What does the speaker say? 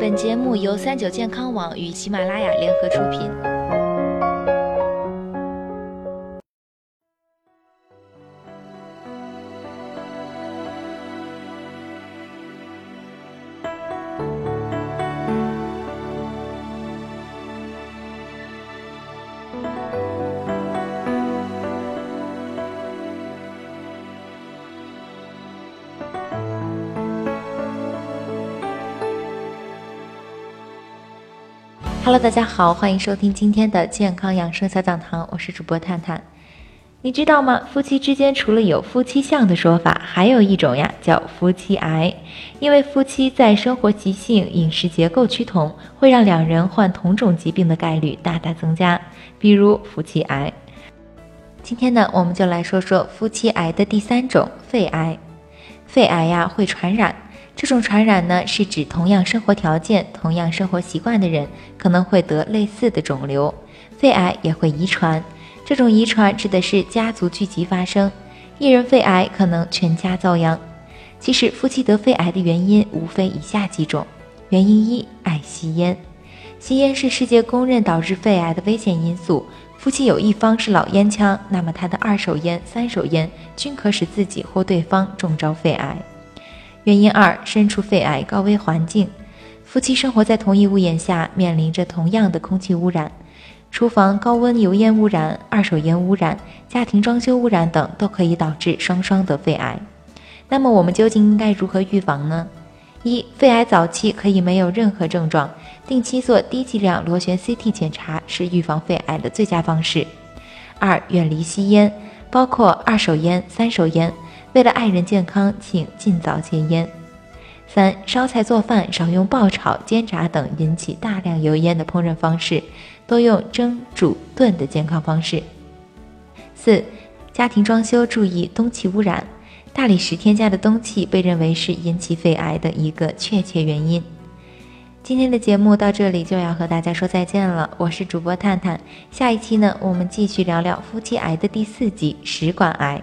本节目由三九健康网与喜马拉雅联合出品。Hello，大家好，欢迎收听今天的健康养生小讲堂，我是主播探探。你知道吗？夫妻之间除了有夫妻相的说法，还有一种呀，叫夫妻癌。因为夫妻在生活习性、饮食结构趋同，会让两人患同种疾病的概率大大增加，比如夫妻癌。今天呢，我们就来说说夫妻癌的第三种——肺癌。肺癌呀，会传染。这种传染呢，是指同样生活条件、同样生活习惯的人可能会得类似的肿瘤。肺癌也会遗传，这种遗传指的是家族聚集发生，一人肺癌可能全家遭殃。其实夫妻得肺癌的原因无非以下几种：原因一，爱吸烟。吸烟是世界公认导致肺癌的危险因素。夫妻有一方是老烟枪，那么他的二手烟、三手烟均可使自己或对方中招肺癌。原因二：身处肺癌高危环境，夫妻生活在同一屋檐下，面临着同样的空气污染，厨房高温油烟污染、二手烟污染、家庭装修污染等，都可以导致双双得肺癌。那么我们究竟应该如何预防呢？一、肺癌早期可以没有任何症状，定期做低剂量螺旋 CT 检查是预防肺癌的最佳方式。二、远离吸烟，包括二手烟、三手烟。为了爱人健康，请尽早戒烟。三、烧菜做饭少用爆炒、煎炸等引起大量油烟的烹饪方式，多用蒸、煮、炖的健康方式。四、家庭装修注意氡气污染，大理石添加的氡气被认为是引起肺癌的一个确切原因。今天的节目到这里就要和大家说再见了，我是主播探探。下一期呢，我们继续聊聊夫妻癌的第四集——食管癌。